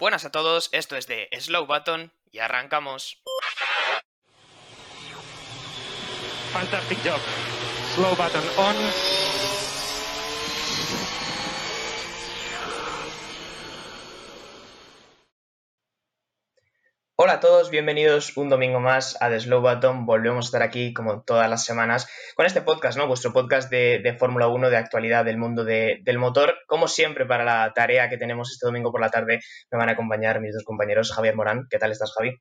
Buenas a todos, esto es de Slow Button y arrancamos. Fantastic job. Slow button on. Hola a todos, bienvenidos un domingo más a The Slow Button. Volvemos a estar aquí como todas las semanas con este podcast, ¿no? Vuestro podcast de, Fórmula 1, de actualidad del mundo del motor. Como siempre, para la tarea que tenemos este domingo por la tarde, me van a acompañar mis dos compañeros, Javier Morán. ¿Qué tal estás, Javi?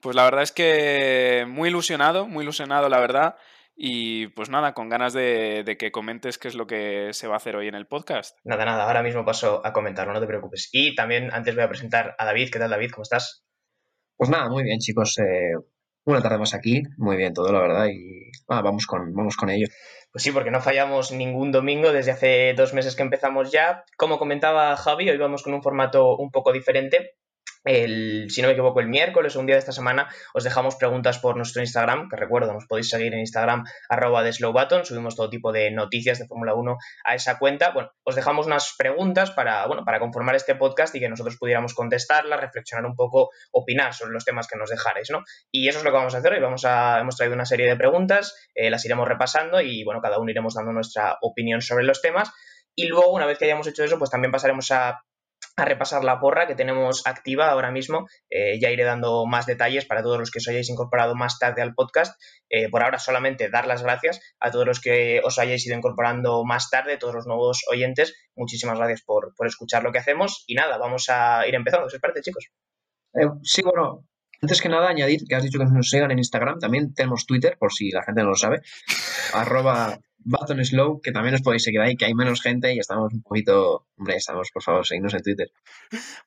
Pues la verdad es que muy ilusionado, muy ilusionado, la verdad. Y pues nada, con ganas de, de, que comentes qué es lo que se va a hacer hoy en el podcast. Nada, nada, ahora mismo paso a comentarlo, no te preocupes. Y también antes voy a presentar a David. ¿Qué tal, David? ¿Cómo estás? Pues nada, muy bien, chicos. Eh, una tarde más aquí, muy bien todo, la verdad, y vamos, con, vamos con ello. Pues sí, porque no fallamos ningún domingo desde hace dos meses que empezamos ya. Como comentaba Javi, hoy vamos con un formato un poco diferente si no me equivoco, el miércoles o un día de esta semana, os dejamos preguntas por nuestro Instagram, que recuerdo, nos podéis seguir en Instagram, arroba de Slowbutton, subimos todo tipo de noticias de Fórmula 1 a esa cuenta. Bueno, os dejamos unas preguntas para, bueno, para conformar este podcast y que nosotros pudiéramos contestarlas, reflexionar un poco, opinar sobre los temas que nos dejarais, ¿no? Y eso es lo que vamos a hacer hoy. Vamos a, hemos traído una serie de preguntas, eh, las iremos repasando y, bueno, cada uno iremos dando nuestra opinión sobre los temas. Y luego, una vez que hayamos hecho eso, pues también pasaremos a a repasar la porra que tenemos activa ahora mismo. Eh, ya iré dando más detalles para todos los que os hayáis incorporado más tarde al podcast. Eh, por ahora solamente dar las gracias a todos los que os hayáis ido incorporando más tarde, todos los nuevos oyentes. Muchísimas gracias por, escuchar lo que hacemos. Y nada, vamos a ir empezando. ¿Os parece, chicos? Eh, sí, bueno, antes que nada, añadir que has dicho que nos sigan en Instagram. También tenemos Twitter, por si la gente no lo sabe. arroba Button Slow, que también os podéis seguir ahí, que hay menos gente y estamos un poquito. Hombre, estamos, por favor, seguidnos en Twitter.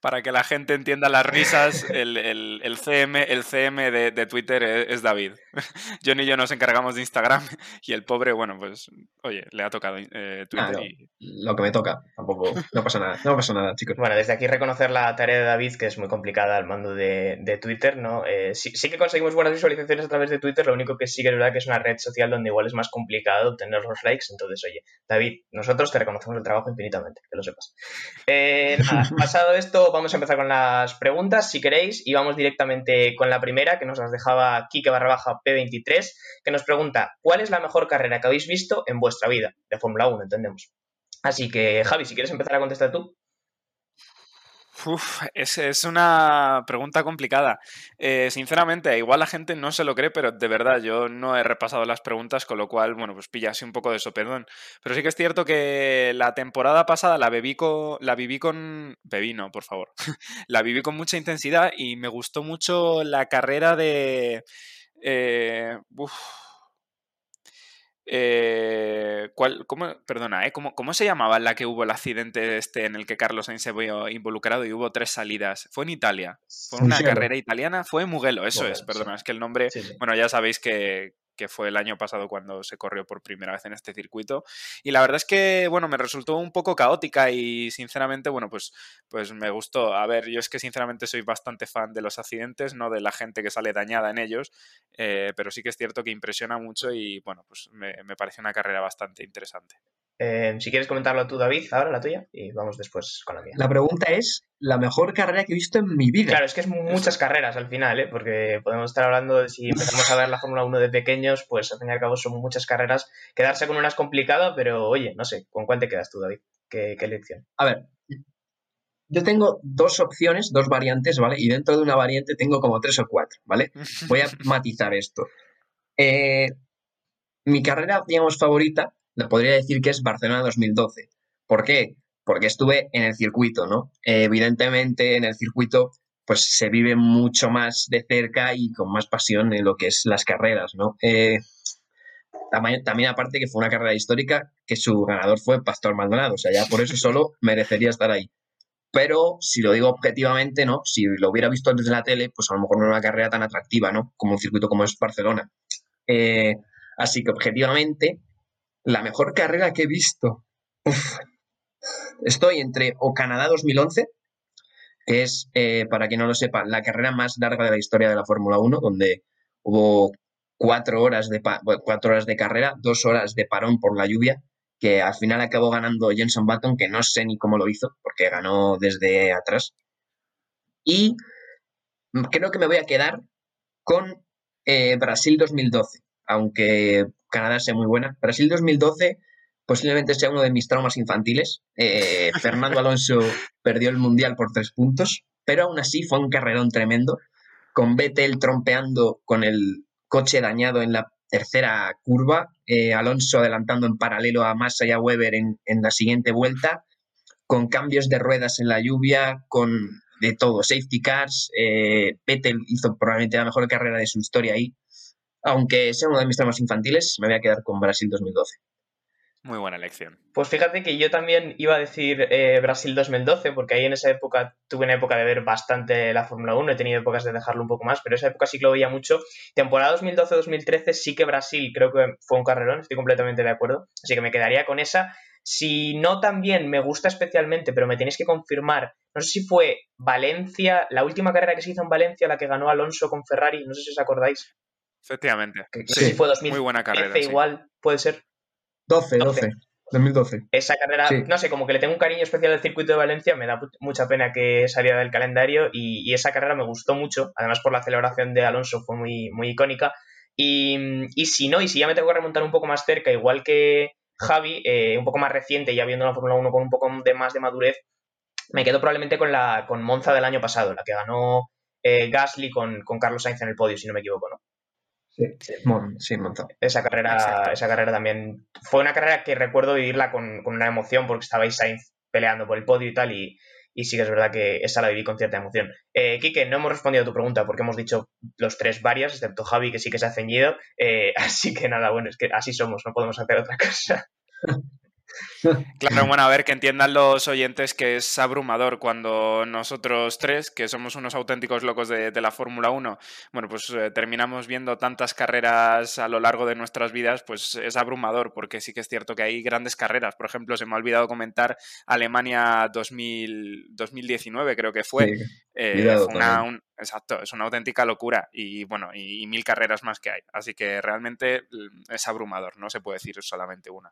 Para que la gente entienda las risas, el, el, CM, el CM de, Twitter es, David. John y yo nos encargamos de Instagram y el pobre, bueno, pues, oye, le ha tocado eh, Twitter. Lo que me toca, tampoco, no pasa nada, no pasa nada, chicos. Bueno, desde aquí reconocer la tarea de David, que es muy complicada al mando de, de Twitter, ¿no? Eh, sí, sí, que conseguimos buenas visualizaciones a través de Twitter, lo único que sí que es verdad que es una red social donde igual es más complicado obtener los likes. Entonces, oye, David, nosotros te reconocemos el trabajo infinitamente, que lo sepas. Eh, pasado esto, vamos a empezar con las preguntas, si queréis, y vamos directamente con la primera, que nos las dejaba Kike barra baja P23, que nos pregunta, ¿cuál es la mejor carrera que habéis visto en vuestra vida? De Fórmula 1, entendemos. Así que, Javi, si quieres empezar a contestar tú. Uf, es, una pregunta complicada. Eh, sinceramente, igual la gente no se lo cree, pero de verdad yo no he repasado las preguntas, con lo cual, bueno, pues pilla así un poco de eso, perdón. Pero sí que es cierto que la temporada pasada la bebí con. La viví con. Bebí, no, por favor. la viví con mucha intensidad y me gustó mucho la carrera de. Eh, eh, ¿cuál, cómo, perdona, ¿eh? ¿Cómo, ¿cómo, se llamaba la que hubo el accidente este en el que Carlos Sainz se vio involucrado y hubo tres salidas? Fue en Italia. Fue una carrera italiana. Fue Mugello, eso es, perdona, es que el nombre. Bueno, ya sabéis que, que fue el año pasado cuando se corrió por primera vez en este circuito. Y la verdad es que, bueno, me resultó un poco caótica y sinceramente, bueno, pues, pues me gustó. A ver, yo es que sinceramente soy bastante fan de los accidentes, no de la gente que sale dañada en ellos, eh, pero sí que es cierto que impresiona mucho y, bueno, pues me, me parece una carrera bastante interesante. Eh, si quieres comentarlo tú, David, ahora la tuya, y vamos después con la mía. La pregunta es, la mejor carrera que he visto en mi vida. Claro, es que es muchas carreras al final, ¿eh? porque podemos estar hablando de si empezamos a ver la Fórmula 1 de pequeños, pues al fin y al cabo son muchas carreras. Quedarse con una es complicado, pero oye, no sé, ¿con cuál te quedas tú, David? ¿Qué, qué elección? A ver, yo tengo dos opciones, dos variantes, ¿vale? Y dentro de una variante tengo como tres o cuatro, ¿vale? Voy a matizar esto. Eh, mi carrera, digamos, favorita podría decir que es Barcelona 2012. ¿Por qué? Porque estuve en el circuito, ¿no? evidentemente en el circuito pues se vive mucho más de cerca y con más pasión en lo que es las carreras, ¿no? Eh, también, aparte que fue una carrera histórica que su ganador fue Pastor Maldonado, o sea, ya por eso solo merecería estar ahí. Pero si lo digo objetivamente, ¿no? Si lo hubiera visto desde la tele, pues a lo mejor no era una carrera tan atractiva, ¿no? Como un circuito como es Barcelona. Eh, así que objetivamente, la mejor carrera que he visto. Estoy entre o Canadá 2011, que es, eh, para quien no lo sepa, la carrera más larga de la historia de la Fórmula 1, donde hubo cuatro horas, de cuatro horas de carrera, dos horas de parón por la lluvia, que al final acabó ganando Jenson Button, que no sé ni cómo lo hizo, porque ganó desde atrás. Y creo que me voy a quedar con eh, Brasil 2012, aunque Canadá sea muy buena. Brasil 2012 posiblemente sea uno de mis traumas infantiles. Eh, Fernando Alonso perdió el Mundial por tres puntos, pero aún así fue un carrerón tremendo, con Vettel trompeando con el coche dañado en la tercera curva, eh, Alonso adelantando en paralelo a Massa y a Weber en, en, la siguiente vuelta, con cambios de ruedas en la lluvia, con de todo, safety cars, eh, Vettel hizo probablemente la mejor carrera de su historia ahí, aunque sea uno de mis temas infantiles, me voy a quedar con Brasil 2012. Muy buena elección. Pues fíjate que yo también iba a decir eh, Brasil 2012, porque ahí en esa época tuve una época de ver bastante la Fórmula 1, he tenido épocas de dejarlo un poco más, pero esa época sí que lo veía mucho. Temporada 2012-2013 sí que Brasil creo que fue un carrerón, estoy completamente de acuerdo, así que me quedaría con esa. Si no también me gusta especialmente, pero me tenéis que confirmar, no sé si fue Valencia, la última carrera que se hizo en Valencia, la que ganó Alonso con Ferrari, no sé si os acordáis. Efectivamente. Si fue 2013 Muy buena carrera. igual, puede ser. 12, 12. 2012. Esa carrera, Sí. no sé, como que le tengo un cariño especial al circuito de Valencia, me da mucha pena que saliera del calendario y, y esa carrera me gustó mucho, además por la celebración de Alonso fue muy, muy icónica. Y, y si no, y si ya me tengo que remontar un poco más cerca, igual que Javi, eh, un poco más reciente, ya viendo la Fórmula 1 con un poco de más de madurez, me quedo probablemente con la con Monza del año pasado, la que ganó eh, Gasly con, con Carlos Sainz en el podio, si no me equivoco, ¿no? Sí, Mon- sí, Monza. Esa carrera, Exacto. esa carrera también fue una carrera que recuerdo vivirla con, con una emoción porque estabais Sainz peleando por el podio y tal, y, y sí que es verdad que esa la viví con cierta emoción. Eh, Quique, no hemos respondido a tu pregunta porque hemos dicho los tres varias, excepto Javi, que sí que se ha ceñido. eh, así que nada, bueno, es que así somos, no podemos hacer otra cosa. Claro, bueno, a ver, que entiendan los oyentes que es abrumador cuando nosotros tres, que somos unos auténticos locos de, de la Fórmula 1, bueno, pues eh, terminamos viendo tantas carreras a lo largo de nuestras vidas, pues es abrumador, porque sí que es cierto que hay grandes carreras. Por ejemplo, se me ha olvidado comentar Alemania 2000, 2019, creo que fue. Sí. Eh, una- un- exacto, es una auténtica locura y bueno, y, y mil carreras más que hay. Así que realmente mm, es abrumador, no se puede decir solamente una.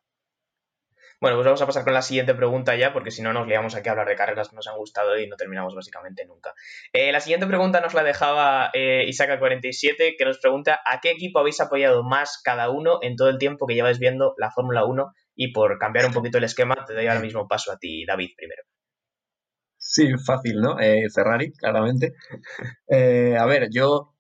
Bueno, pues vamos a pasar con la siguiente pregunta ya, porque si no nos liamos aquí a hablar de carreras que nos han gustado y no terminamos básicamente nunca. Eh, la siguiente pregunta nos la dejaba eh, Isaka47, que nos pregunta ¿a qué equipo habéis apoyado más cada uno en todo el tiempo que lleváis viendo la Fórmula 1? Y por cambiar un poquito el esquema, te doy ahora mismo paso a ti, David, primero. Sí, fácil, ¿no? Eh, Ferrari, claramente. Eh, a ver, yo.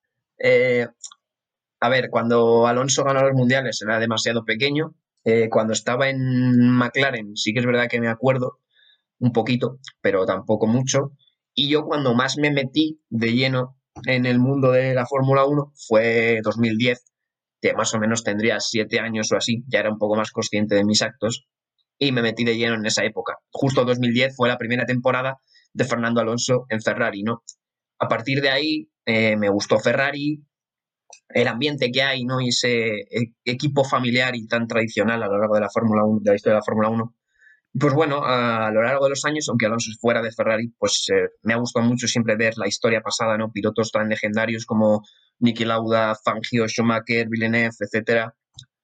a ver, cuando Alonso ganó los mundiales era demasiado pequeño. Eh, cuando estaba en McLaren, sí que es verdad que me acuerdo un poquito, pero tampoco mucho. Y yo cuando más me metí de lleno en el mundo de la Fórmula 1 fue 2010, que más o menos tendría siete años o así, ya era un poco más consciente de mis actos, y me metí de lleno en esa época. Justo 2010 fue la primera temporada de Fernando Alonso en Ferrari, ¿no? A partir de ahí eh, me gustó Ferrari, el ambiente que hay, ¿no? Y ese e- equipo familiar y tan tradicional a lo largo de la Fórmula 1, de la historia de la Fórmula 1. Pues bueno, a, lo largo de los años, aunque Alonso fuera de Ferrari, pues eh, me ha gustado mucho siempre ver la historia pasada, ¿no? Pilotos tan legendarios como Niki Lauda, Fangio, Schumacher, Villeneuve, etcétera.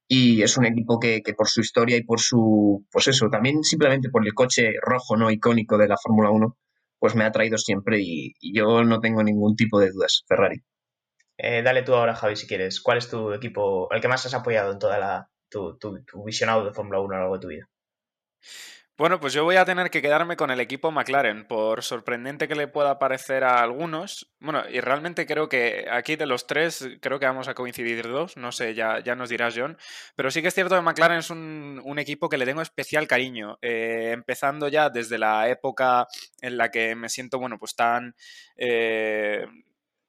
Y es un equipo que, que por su historia y por su, pues eso, también simplemente por el coche rojo, ¿no? Icónico de la Fórmula 1, pues me ha traído siempre y yo no tengo ningún tipo de dudas, Ferrari. Eh, dale tú ahora, Javi, si quieres. ¿Cuál es tu equipo, el que más has apoyado en toda la, tu, visionado de Fórmula 1 a lo largo de tu vida? Bueno, pues yo voy a tener que quedarme con el equipo McLaren, por sorprendente que le pueda parecer a algunos. Bueno, y realmente creo que aquí de los tres, creo que vamos a coincidir dos, no sé, ya, ya nos dirás John, pero sí que es cierto que McLaren es un, un equipo que le tengo especial cariño, eh, empezando ya desde la época en la que me siento, bueno, pues tan... eh,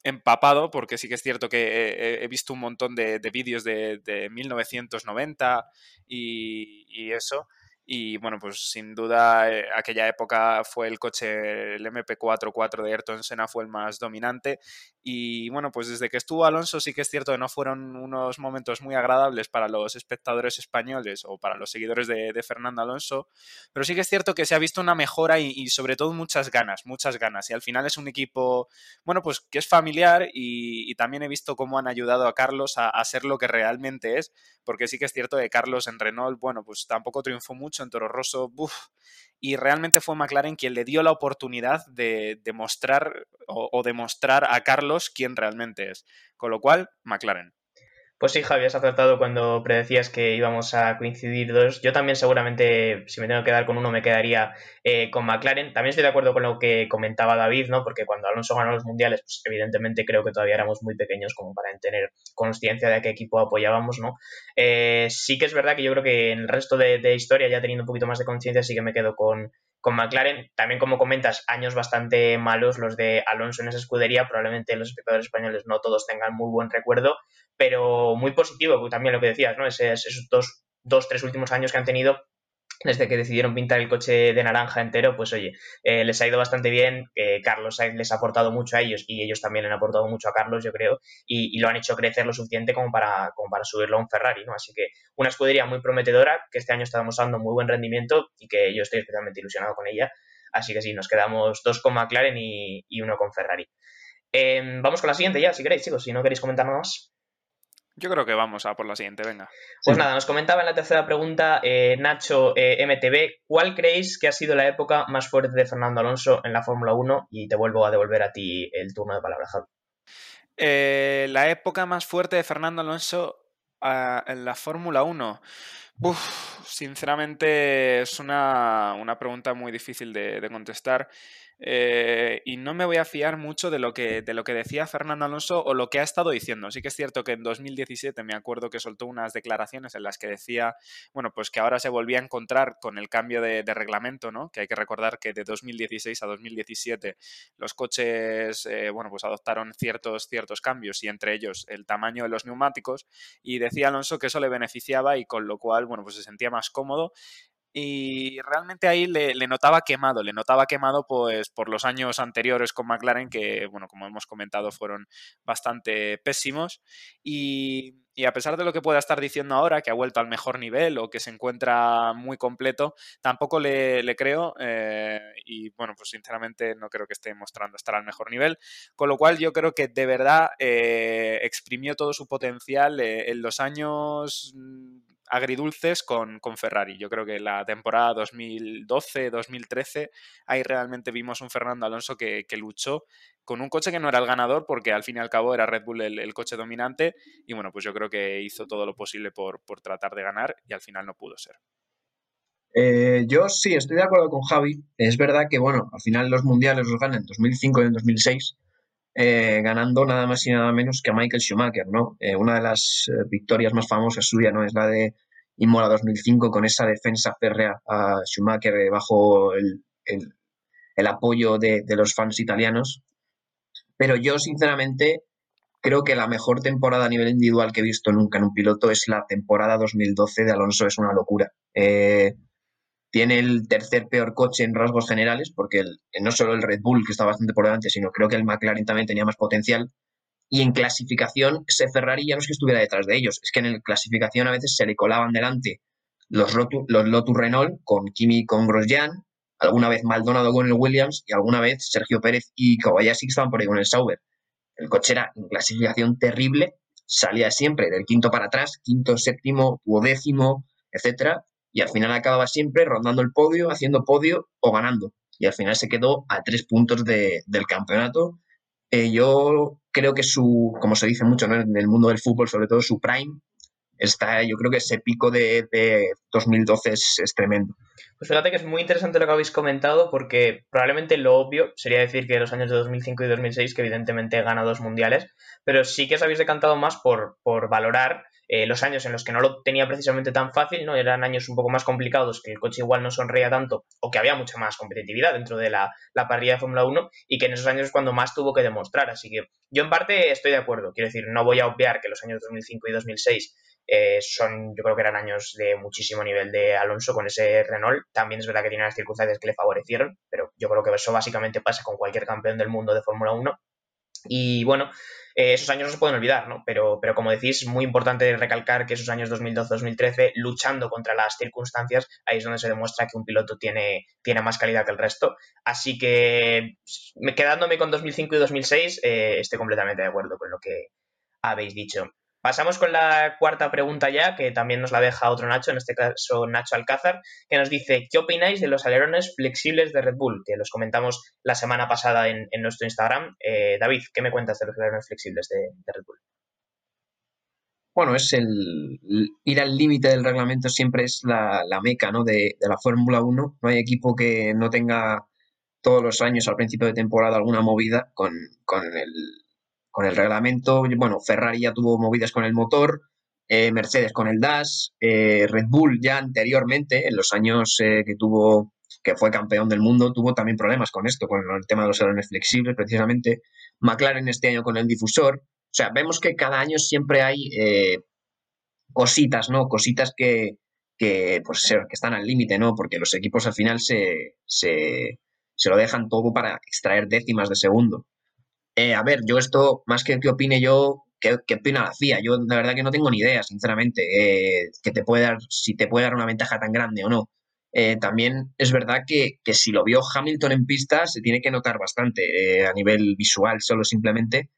empapado, porque sí que es cierto que he, visto un montón de, de vídeos de, de 1990 y, y eso. Y bueno, pues sin duda eh, aquella época fue el coche, el MP4 de Ayrton Senna fue el más dominante. Y bueno, pues desde que estuvo Alonso sí que es cierto que no fueron unos momentos muy agradables para los espectadores españoles o para los seguidores de, Fernando Alonso. Pero sí que es cierto que se ha visto una mejora y, sobre todo muchas ganas, muchas ganas. Y al final es un equipo, bueno, pues que es familiar y, y también he visto cómo han ayudado a Carlos a, a ser lo que realmente es porque sí que es cierto que Carlos en Renault, bueno, pues tampoco triunfó mucho, en Toro Rosso, y realmente fue McLaren quien le dio la oportunidad de demostrar o demostrar a Carlos quién realmente es. Con lo cual, McLaren. Pues sí, Javi, has acertado cuando predecías que íbamos a coincidir dos. Yo también seguramente, si me tengo que quedar con uno, me quedaría eh, con McLaren. También estoy de acuerdo con lo que comentaba David, ¿no? Porque cuando Alonso ganó los mundiales, pues evidentemente creo que todavía éramos muy pequeños como para tener conciencia de a qué equipo apoyábamos, ¿no? Eh, sí que es verdad que yo creo que en el resto de, de historia, ya teniendo un poquito más de conciencia, sí que me quedo con, con McLaren. También, como comentas, años bastante malos los de Alonso en esa escudería. Probablemente los espectadores españoles no todos tengan muy buen recuerdo, pero muy positivo, también lo que decías, ¿no? esos dos, dos, tres últimos años que han tenido desde que decidieron pintar el coche de naranja entero, pues oye, eh, les ha ido bastante bien. Carlos les ha aportado mucho a ellos y ellos también le han aportado mucho a Carlos, yo creo, y, lo han hecho crecer lo suficiente como para, como para subirlo a un Ferrari, ¿no? Así que una escudería muy prometedora que este año está demostrando muy buen rendimiento y que yo estoy especialmente ilusionado con ella. Así que sí, nos quedamos dos con McLaren y, uno con Ferrari. Em, vamos con la siguiente ya, si queréis, chicos, si no queréis comentar nada más. Yo creo que vamos a por la siguiente, venga. Pues nada, nos comentaba en la tercera pregunta eh, Nacho eh, MTV, ¿cuál creéis que ha sido la época más fuerte de Fernando Alonso en la Fórmula 1? Y te vuelvo a devolver a ti el turno de palabra, Javi. Eh, la época más fuerte de Fernando Alonso ah, en la Fórmula 1. sinceramente es una, pregunta muy difícil de contestar. Eh, y no me voy a fiar mucho de lo, que, de lo que decía Fernando Alonso o lo que ha estado diciendo. Sí que es cierto que en 2017 me acuerdo que soltó unas declaraciones en las que decía, bueno, pues que ahora se volvía a encontrar con el cambio de, reglamento, ¿no? Que hay que recordar que de 2016 a 2017 los coches, eh, bueno, pues adoptaron ciertos, ciertos cambios y entre ellos el tamaño de los neumáticos y decía Alonso que eso le beneficiaba y con lo cual, bueno, pues se sentía más cómodo y realmente ahí le, notaba quemado, le notaba quemado pues por los años anteriores con McLaren que, bueno, como hemos comentado, fueron bastante pésimos. Y, a pesar de lo que pueda estar diciendo ahora, que ha vuelto al mejor nivel o que se encuentra muy completo, tampoco le, creo eh, y, bueno, pues sinceramente no creo que esté mostrando estar al mejor nivel, con lo cual yo creo que de verdad eh, exprimió todo su potencial eh, en los años agridulces con, con, Ferrari. Yo creo que la temporada 2012-2013, ahí realmente vimos un Fernando Alonso que, luchó con un coche que no era el ganador, porque al fin y al cabo era Red Bull el, coche dominante, y bueno, pues yo creo que hizo todo lo posible por, tratar de ganar y al final no pudo ser. Eh, yo sí, estoy de acuerdo con Javi. Es verdad que, bueno, al final los mundiales los ganan en 2005 y en 2006, eh, ganando nada más y nada menos que a Michael Schumacher, ¿no? Eh, una de las eh, victorias más famosas suya, ¿no? Es la de Imola 2005 con esa defensa férrea a Schumacher bajo el, apoyo de, los fans italianos. Pero yo, sinceramente, creo que la mejor temporada a nivel individual que he visto nunca en un piloto es la temporada 2012 de Alonso, es una locura. Tiene el tercer peor coche en rasgos generales, porque no solo el Red Bull, que está bastante por delante, sino creo que el McLaren también tenía más potencial. Y en clasificación, ese Ferrari ya no que estuviera detrás de ellos, es que en la clasificación a veces se le colaban delante los, los Lotus Renault con Kimi con Grosjean, alguna vez Maldonado con el Williams y alguna vez Sergio Pérez y Kobayashi estaban por ahí con el Sauber. El coche era en clasificación terrible, salía siempre del quinto para atrás, quinto, séptimo, duodécimo, etcétera, y al final acababa siempre rondando el podio, haciendo podio o ganando. Y al final se quedó a tres puntos del campeonato. Eh, yo creo que su, como se dice mucho en el mundo del fútbol, sobre todo su prime, está, yo creo que ese pico de, 2012 es, es, tremendo. Pues fíjate que es muy interesante lo que habéis comentado porque probablemente lo obvio sería decir que los años de 2005 y 2006, que evidentemente gana dos mundiales, pero sí que os habéis decantado más por, por valorar eh, los años en los que no lo tenía precisamente tan fácil, ¿no? Eran años un poco más complicados, que el coche igual no sonreía tanto, o que había mucha más competitividad dentro de la, la parrilla de Fórmula 1, y que en esos años es cuando más tuvo que demostrar. Así que yo en parte estoy de acuerdo. Quiero decir, no voy a obviar que los años 2005 y 2006 eh, son, yo creo que eran años de muchísimo nivel de Alonso con ese Renault. También es verdad que tiene unas circunstancias que le favorecieron, pero yo creo que eso básicamente pasa con cualquier campeón del mundo de Fórmula 1. Y bueno, eh, esos años no se pueden olvidar, ¿no? Pero, pero como decís, muy importante recalcar que esos años 2012-2013, luchando contra las circunstancias, ahí es donde se demuestra que un piloto tiene, tiene más calidad que el resto. Así que, quedándome con 2005 y 2006, eh, estoy completamente de acuerdo con lo que habéis dicho. Pasamos con la cuarta pregunta ya, que también nos la deja otro Nacho, en este caso Nacho Alcázar, que nos dice, ¿qué opináis de los alerones flexibles de Red Bull? Que los comentamos la semana pasada en, nuestro Instagram. Eh, David, ¿qué me cuentas de los alerones flexibles de, Red Bull? Bueno, es el, ir al límite del reglamento siempre es la, meca ¿no? de, de la Fórmula 1. No hay equipo que no tenga todos los años al principio de temporada alguna movida con, el, con el reglamento. Bueno, Ferrari ya tuvo movidas con el motor, eh, Mercedes con el DAS, eh, Red Bull ya anteriormente, en los años eh, que tuvo, que fue campeón del mundo, tuvo también problemas con esto, con el tema de los salones flexibles, precisamente. McLaren este año con el difusor. O sea, vemos que cada año siempre hay cositas, ¿no? Cositas que, que, pues, que están al límite, ¿no? Porque los equipos al final se, se lo dejan todo para extraer décimas de segundo. Eh, a ver, yo esto, más que que opine yo, ¿qué, opina la FIA? Yo la verdad que no tengo ni idea, sinceramente, eh, que te puede dar, si te puede dar una ventaja tan grande o no. Eh, también es verdad que, si lo vio Hamilton en pista se tiene que notar bastante a nivel visual, solo simplemente.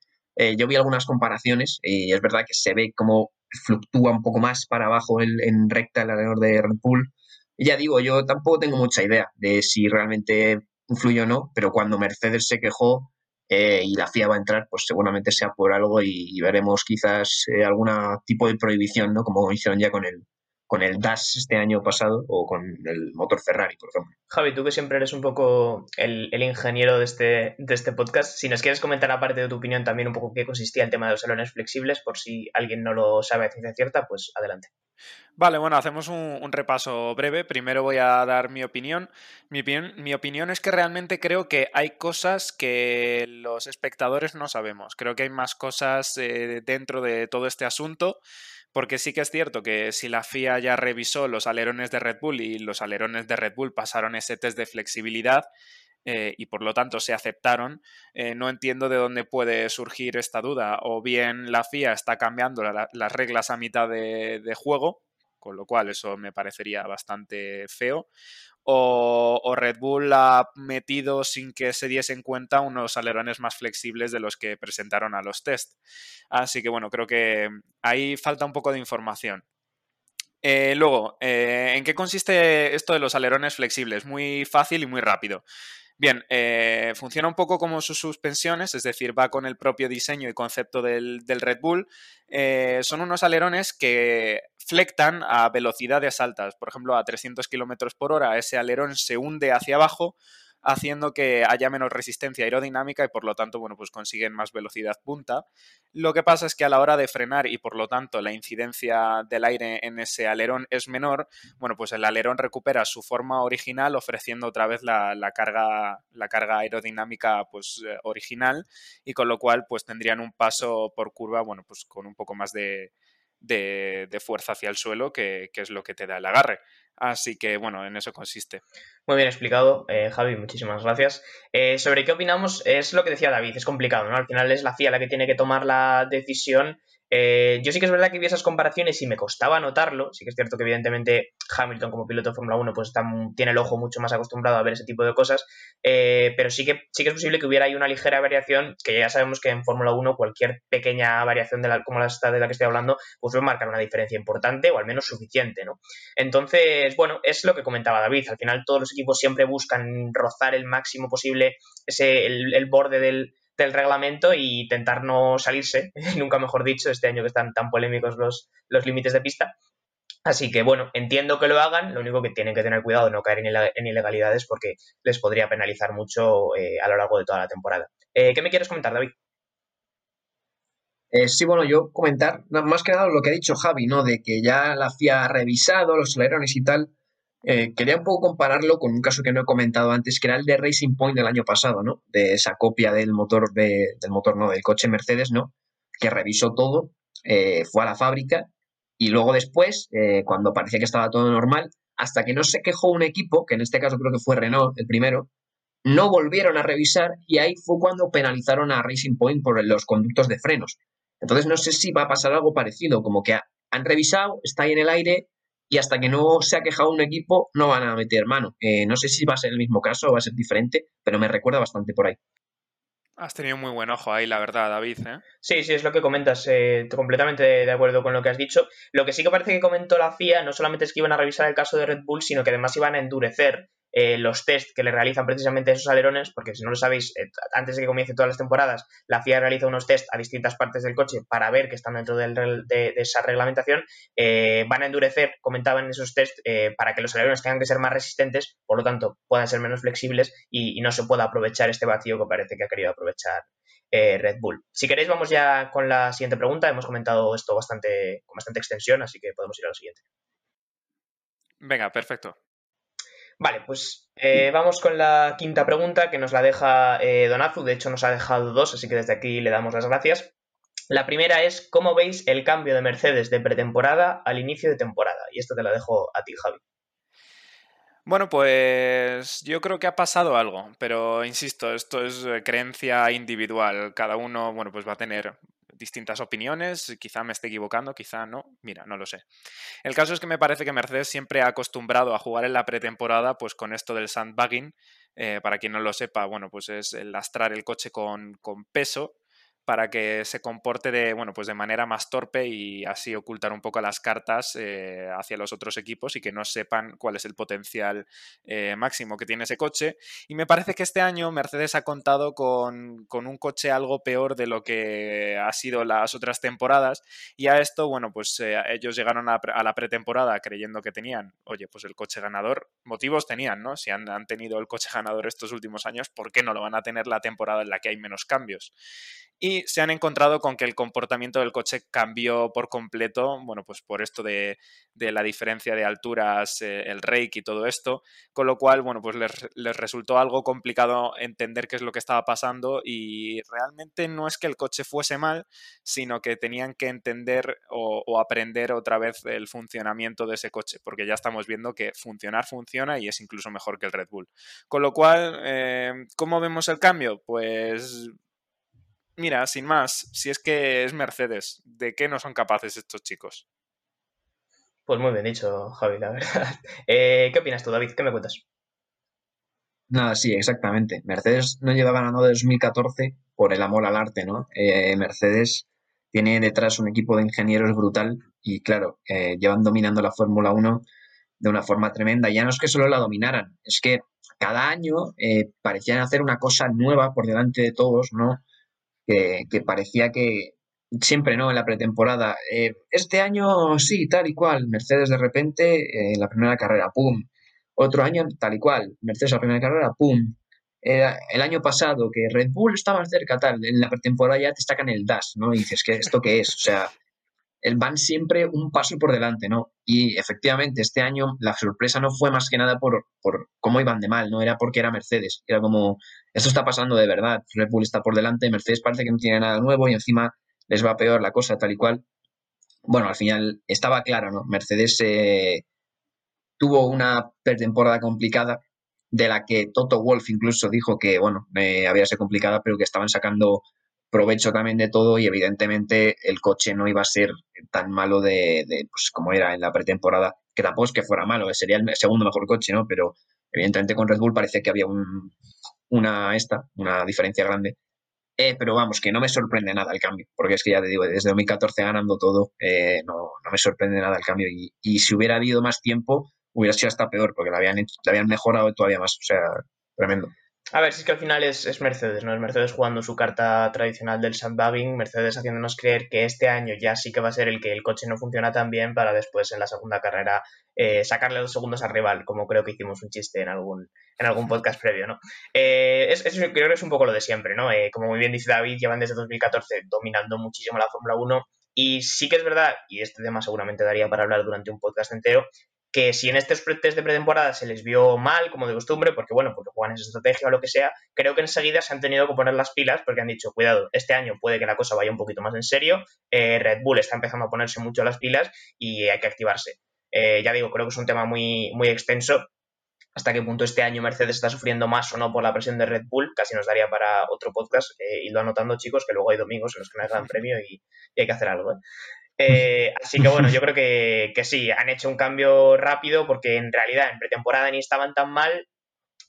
yo vi algunas comparaciones y es verdad que se ve como fluctúa un poco más para abajo en recta el alrededor de Red Bull. Y ya digo, yo tampoco tengo mucha idea de si realmente influyó o no, pero cuando Mercedes se quejó eh, y la FIA va a entrar, pues seguramente sea por algo y, veremos quizás eh, algún tipo de prohibición, ¿no? Como hicieron ya con el, con el DAS este año pasado o con el motor Ferrari, por ejemplo. Javi, tú que siempre eres un poco el, ingeniero de este, de este podcast, si nos quieres comentar aparte de tu opinión también un poco qué consistía el tema de los salones flexibles, por si alguien no lo sabe a ciencia cierta, pues adelante. Vale, bueno, hacemos un, repaso breve. Primero voy a dar mi opinión. mi opinión. Mi opinión es que realmente creo que hay cosas que los espectadores no sabemos. Creo que hay más cosas eh, dentro de todo este asunto porque sí que es cierto que si la FIA ya revisó los alerones de Red Bull y los alerones de Red Bull pasaron ese test de flexibilidad eh, y por lo tanto se aceptaron, eh, no entiendo de dónde puede surgir esta duda. O bien la FIA está cambiando las reglas a mitad de juego, con lo cual eso me parecería bastante feo, o, Red Bull ha metido sin que se diese en cuenta unos alerones más flexibles de los que presentaron a los test. Así que bueno, creo que ahí falta un poco de información. Eh, luego, eh, ¿en qué consiste esto de los alerones flexibles? Muy fácil y muy rápido. Bien, eh, funciona un poco como sus suspensiones, es decir, va con el propio diseño y concepto del, Red Bull. Eh, son unos alerones que flectan a velocidades altas, por ejemplo, a 300 km por hora. Ese alerón se hunde hacia abajo haciendo que haya menos resistencia aerodinámica y por lo tanto, bueno, pues consiguen más velocidad punta. Lo que pasa es que a la hora de frenar y por lo tanto la incidencia del aire en ese alerón es menor, bueno, pues el alerón recupera su forma original ofreciendo otra vez la, carga, la carga aerodinámica pues eh, original y con lo cual pues tendrían un paso por curva, bueno, pues con un poco más de, de, fuerza hacia el suelo, que, es lo que te da el agarre. Así que, bueno, en eso consiste. Muy bien explicado, eh, Javi, muchísimas gracias. Eh, sobre qué opinamos, es lo que decía David, es complicado, ¿no? Al final es la FIA la que tiene que tomar la decisión eh, yo sí que es verdad que vi esas comparaciones y me costaba notarlo. Sí que es cierto que evidentemente Hamilton como piloto de Fórmula 1 pues tiene el ojo mucho más acostumbrado a ver ese tipo de cosas, eh, pero sí que, sí que es posible que hubiera ahí una ligera variación, que ya sabemos que en Fórmula 1 cualquier pequeña variación de la, como la de la que estoy hablando pues puede marcar una diferencia importante o al menos suficiente. ¿no? Entonces, bueno, es lo que comentaba David. Al final todos los equipos siempre buscan rozar el máximo posible ese, el borde del, del reglamento y intentar no salirse, nunca mejor dicho, este año que están tan polémicos los, los límites de pista. Así que bueno, entiendo que lo hagan, lo único que tienen que tener cuidado no caer en ilegalidades porque les podría penalizar mucho eh, a lo largo de toda la temporada. Eh, ¿Qué me quieres comentar, David? Eh, sí, bueno, yo comentar más que nada lo que ha dicho Javi, ¿no? De que ya la FIA ha revisado los alerones y tal. Eh, quería un poco compararlo con un caso que no he comentado antes, que era el de Racing Point del año pasado, ¿no? De esa copia del motor, del motor, no, del coche Mercedes, ¿no? Que revisó todo, eh, fue a la fábrica y luego después, eh, cuando parecía que estaba todo normal, hasta que no se quejó un equipo, que en este caso creo que fue Renault el primero, no volvieron a revisar y ahí fue cuando penalizaron a Racing Point por los conductos de frenos. Entonces no sé si va a pasar algo parecido, como que han revisado, está ahí en el aire, y hasta que no se ha quejado un equipo no van a meter mano. Eh, no sé si va a ser el mismo caso o va a ser diferente, pero me recuerda bastante por ahí. Has tenido muy buen ojo ahí, la verdad, David. ¿eh? Sí, sí, es lo que comentas. Eh, completamente de acuerdo con lo que has dicho. Lo que sí que parece que comentó la FIA no solamente es que iban a revisar el caso de Red Bull, sino que además iban a endurecer eh, los test que le realizan precisamente esos alerones, porque si no lo sabéis, eh, antes de que comience todas las temporadas, la FIA realiza unos test a distintas partes del coche para ver que están dentro de, esa reglamentación. Eh, van a endurecer, comentaban esos test, para que los alerones tengan que ser más resistentes, por lo tanto, puedan ser menos flexibles y, no se pueda aprovechar este vacío que parece que ha querido aprovechar Red Bull. Si queréis, vamos ya con la siguiente pregunta. Hemos comentado esto bastante, con bastante extensión, así que podemos ir a la siguiente. Venga, perfecto. Vale, pues eh, vamos con la quinta pregunta que nos la deja eh, Donazu. De hecho, nos ha dejado dos, así que desde aquí le damos las gracias. La primera es, ¿cómo veis el cambio de Mercedes de pretemporada al inicio de temporada? Y esto te la dejo a ti, Javi. Bueno, pues yo creo que ha pasado algo, pero insisto, esto es eh, creencia individual. Cada uno, bueno, pues va a tener distintas opiniones, quizá me esté equivocando, quizá no, mira, no lo sé. El caso es que me parece que Mercedes siempre ha acostumbrado a jugar en la pretemporada pues con esto del sandbagging, eh, para quien no lo sepa, bueno, pues es lastrar el coche con, con peso para que se comporte de, bueno, pues de manera más torpe y así ocultar un poco las cartas eh, hacia los otros equipos y que no sepan cuál es el potencial eh, máximo que tiene ese coche. Y me parece que este año Mercedes ha contado con, un coche algo peor de lo que ha sido las otras temporadas y a esto, bueno, pues eh, ellos llegaron a, la pretemporada creyendo que tenían, oye, pues el coche ganador, motivos tenían, ¿no? Si han, han tenido el coche ganador estos últimos años, ¿por qué no lo van a tener la temporada en la que hay menos cambios? y se han encontrado con que el comportamiento del coche cambió por completo, bueno, pues por esto de, la diferencia de alturas, eh, el rake y todo esto, con lo cual, bueno, pues les, resultó algo complicado entender qué es lo que estaba pasando y realmente no es que el coche fuese mal, sino que tenían que entender o, aprender otra vez el funcionamiento de ese coche, porque ya estamos viendo que funcionar funciona y es incluso mejor que el Red Bull. Con lo cual, eh, ¿cómo vemos el cambio? Pues mira, sin más, si es que es Mercedes, ¿de qué no son capaces estos chicos? Pues muy bien dicho, Javi, la verdad. Eh, ¿Qué opinas tú, David? ¿Qué me cuentas? Nada, sí, exactamente. Mercedes no lleva ganando de 2014 por el amor al arte, ¿no? Eh, Mercedes tiene detrás un equipo de ingenieros brutal y, claro, eh, llevan dominando la Fórmula 1 de una forma tremenda. Ya no es que solo la dominaran, es que cada año parecían hacer una cosa nueva por delante de todos, ¿no? Que, parecía que siempre, ¿no? En la pretemporada, eh, este año sí, tal y cual, Mercedes de repente eh, en la primera carrera, ¡pum! Otro año tal y cual, Mercedes en la primera carrera, ¡pum! el año pasado que Red Bull estaba cerca, tal, en la pretemporada ya te sacan el dash, ¿no? Y dices, ¿qué, ¿esto qué es? O sea, van siempre un paso por delante, ¿no? Y efectivamente, este año la sorpresa no fue más que nada por, por cómo iban de mal, no era porque era Mercedes, era como, esto está pasando de verdad, Red Bull está por delante, Mercedes parece que no tiene nada nuevo y encima les va peor la cosa tal y cual. Bueno, al final estaba claro, ¿no? Mercedes eh, tuvo una pretemporada complicada de la que Toto Wolf incluso dijo que, bueno, eh, había sido complicada, pero que estaban sacando provecho también de todo y evidentemente el coche no iba a ser tan malo de, pues, como era en la pretemporada, que tampoco es que fuera malo, sería el segundo mejor coche, ¿no? Pero evidentemente con Red Bull parece que había una, esta, una diferencia grande. Eh, pero vamos, que no me sorprende nada el cambio, porque es que ya te digo, desde 2014 ganando todo, eh, no, me sorprende nada el cambio. Y, y, si hubiera habido más tiempo, hubiera sido hasta peor, porque la habían, la habían mejorado todavía más. O sea, tremendo. A ver, si es que al final es, Mercedes, ¿no? Es Mercedes jugando su carta tradicional del sandbagging, Mercedes haciéndonos creer que este año ya sí que va a ser el que el coche no funciona tan bien para después en la segunda carrera eh, sacarle dos segundos al rival, como creo que hicimos un chiste en algún, en algún podcast previo, ¿no? Eh, es, creo que es un poco lo de siempre, ¿no? Eh, como muy bien dice David, llevan desde 2014 dominando muchísimo la Fórmula 1 y sí que es verdad, y este tema seguramente daría para hablar durante un podcast entero, que si en estos test de pretemporada se les vio mal, como de costumbre, porque bueno, porque juegan esa estrategia o lo que sea, creo que enseguida se han tenido que poner las pilas porque han dicho, cuidado, este año puede que la cosa vaya un poquito más en serio, eh, Red Bull está empezando a ponerse mucho las pilas y hay que activarse. Eh, ya digo, creo que es un tema muy, muy extenso. Hasta qué punto este año Mercedes está sufriendo más o no por la presión de Red Bull, casi nos daría para otro podcast. Eh, y lo anotando, chicos, que luego hay domingos en los que no hay premio y, y hay que hacer algo. Eh, así que bueno, yo creo que, sí, han hecho un cambio rápido porque en realidad en pretemporada ni estaban tan mal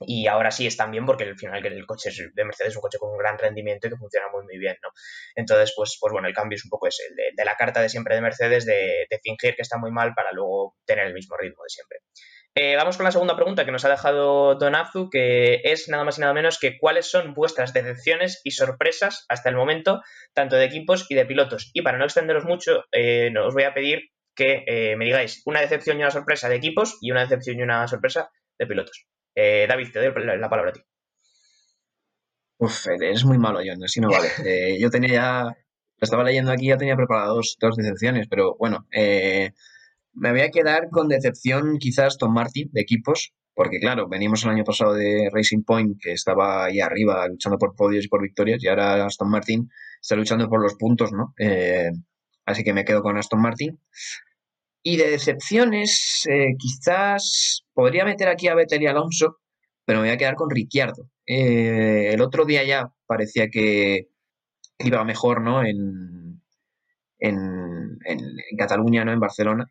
y ahora sí están bien porque al final el coche de Mercedes es un coche con un gran rendimiento y que funciona muy muy bien, ¿no? Entonces, pues, pues bueno, el cambio es un poco ese, de, de la carta de siempre de Mercedes de, de, fingir que está muy mal para luego tener el mismo ritmo de siempre. Eh, vamos con la segunda pregunta que nos ha dejado Donazu, que es nada más y nada menos que cuáles son vuestras decepciones y sorpresas hasta el momento, tanto de equipos y de pilotos. Y para no extenderos mucho, eh, os voy a pedir que eh, me digáis una decepción y una sorpresa de equipos y una decepción y una sorpresa de pilotos. Eh, David, te doy la palabra a ti. Uf, es muy malo, John, así no vale. Yo tenía ya, lo estaba leyendo aquí, ya tenía preparados dos, decepciones, pero bueno, eh, me voy a quedar con decepción quizás Tom Martin de equipos, porque claro, venimos el año pasado de Racing Point, que estaba ahí arriba luchando por podios y por victorias, y ahora Aston Martin está luchando por los puntos, ¿no? así que me quedo con Aston Martin. Y de decepciones, eh, quizás podría meter aquí a Vettel y Alonso, pero me voy a quedar con Ricciardo. Eh, el otro día ya parecía que iba mejor, ¿no? En, en, Cataluña, ¿no? En Barcelona.